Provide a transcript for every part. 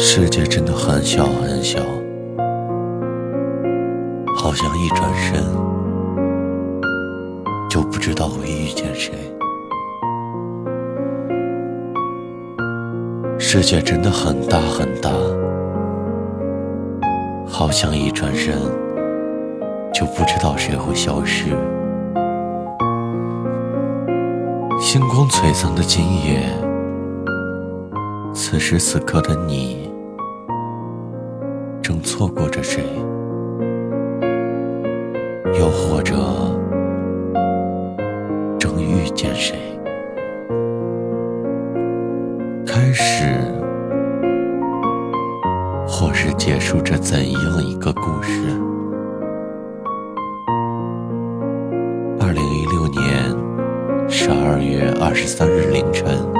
世界真的很小很小，好像一转身就不知道会遇见谁。世界真的很大很大，好像一转身就不知道谁会消失。星光璀璨的今夜，此时此刻的你。正错过着谁，又或者正遇见谁？开始，或是结束着怎样一个故事？二零一六年十二月二十三日凌晨。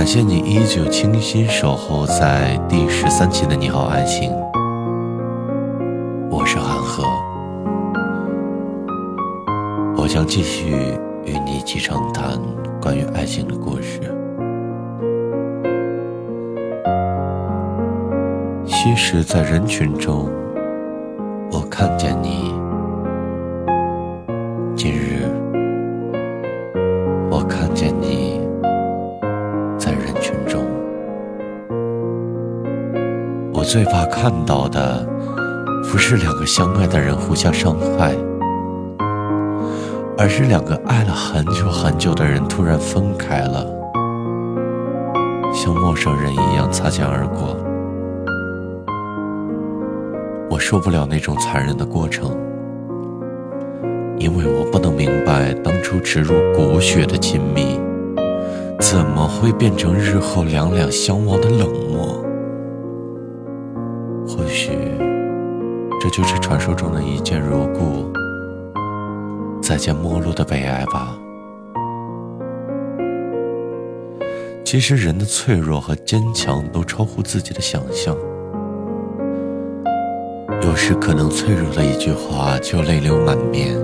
感谢你依旧倾心守候在第十三期的你好爱情，我是韩赫，我将继续与你一起畅谈关于爱情的故事。昔时在人群中，我看见你，今日最怕看到的，不是两个相爱的人互相伤害，而是两个爱了很久很久的人突然分开了，像陌生人一样擦肩而过。我受不了那种残忍的过程，因为我不能明白当初植入骨血的亲密，怎么会变成日后两两相望的冷漠。这就是传说中的一见如故、再见陌路的悲哀吧。其实，人的脆弱和坚强都超乎自己的想象。有时，可能脆弱的一句话就泪流满面；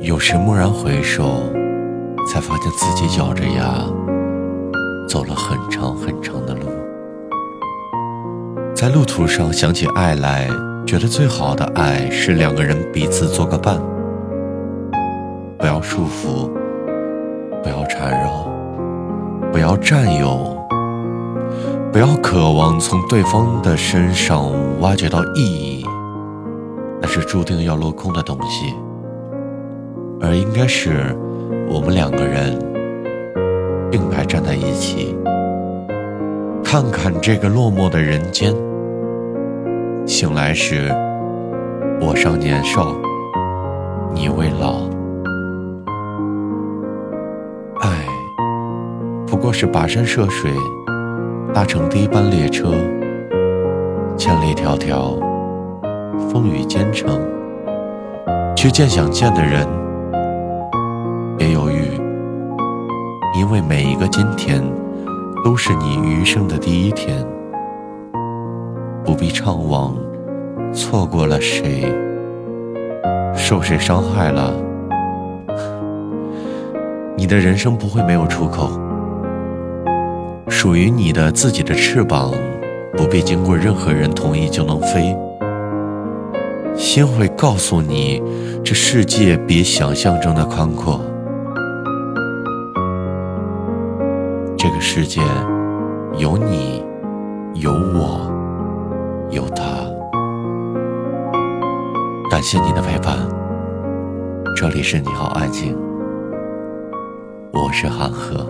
有时，蓦然回首，才发现自己咬着牙走了很长很长的路。在路途上想起爱来，觉得最好的爱是两个人彼此做个伴，不要束缚，不要缠绕，不要占有，不要渴望从对方的身上挖掘到意义，那是注定要落空的东西，而应该是我们两个人并排站在一起。看看这个落寞的人间。醒来时，我尚年少，你未老。爱，不过是跋山涉水，搭乘第一班列车，千里迢迢，风雨兼程，去见想见的人。别犹豫，因为每一个今天。都是你余生的第一天，不必怅惘，错过了谁，受谁伤害了，你的人生不会没有出口。属于你的自己的翅膀，不必经过任何人同意就能飞。心会告诉你，这世界比想象中的宽阔。这个世界有你，有我，有他。感谢你的陪伴。这里是你好，爱情。我是韩赫。